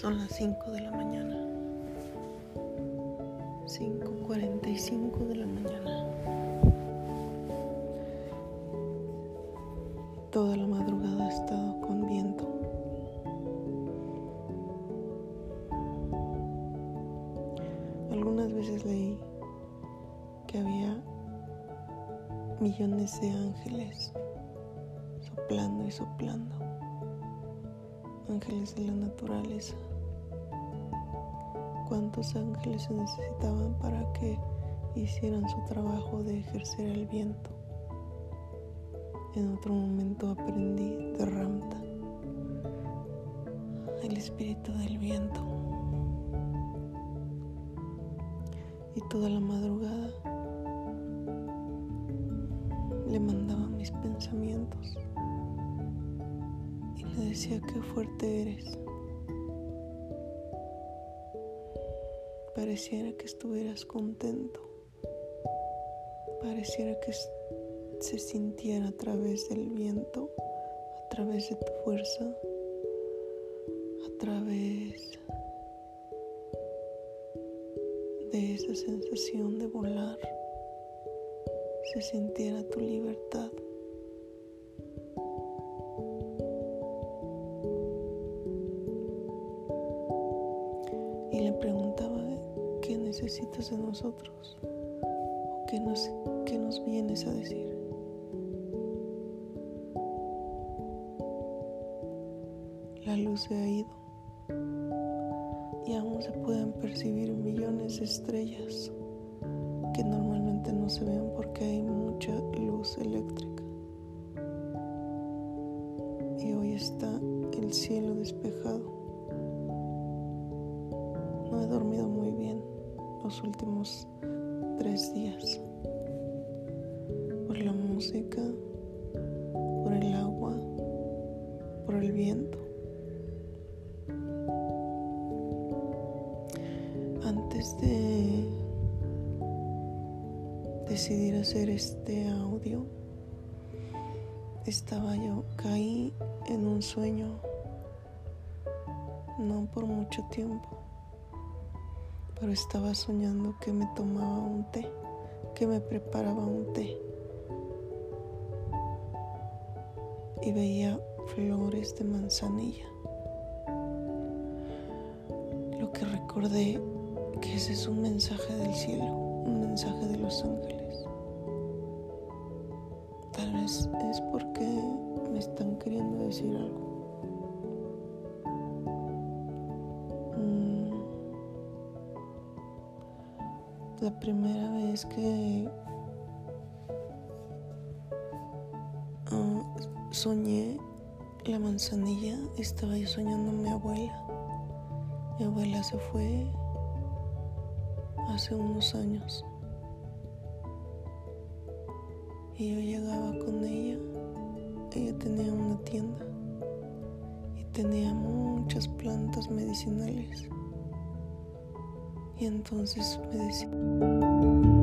Son las 5 de la mañana. 5.45 de la mañana. Toda la madrugada he estado con viento. Algunas veces leí que había millones de ángeles soplando y soplando ángeles de la naturaleza. ¿Cuántos ángeles se necesitaban para que hicieran su trabajo de ejercer el viento? En otro momento aprendí de Ramta, el espíritu del viento. Y toda la madrugada le mandaba mis pensamientos le decía qué fuerte eres. Pareciera que estuvieras contento. Pareciera que se sintiera a través del viento, a través de tu fuerza, a través de esa sensación de volar, se sintiera tu libertad. y le preguntaba qué necesitas de nosotros o qué nos, qué nos vienes a decir. La luz se ha ido y aún se pueden percibir millones de estrellas que normalmente no se ven porque hay mucha luz eléctrica. Y hoy está el cielo despejado no he dormido muy bien los últimos tres días. Por la música, por el agua, por el viento. Antes de decidir hacer este audio, estaba yo, caí en un sueño, no por mucho tiempo pero estaba soñando que me tomaba un té, que me preparaba un té. Y veía flores de manzanilla. Lo que recordé que ese es un mensaje del cielo, un mensaje de los ángeles. Tal vez es porque me están queriendo decir algo. La primera vez que uh, soñé la manzanilla, estaba yo soñando a mi abuela. Mi abuela se fue hace unos años. Y yo llegaba con ella. Ella tenía una tienda y tenía muchas plantas medicinales. Y entonces me decía...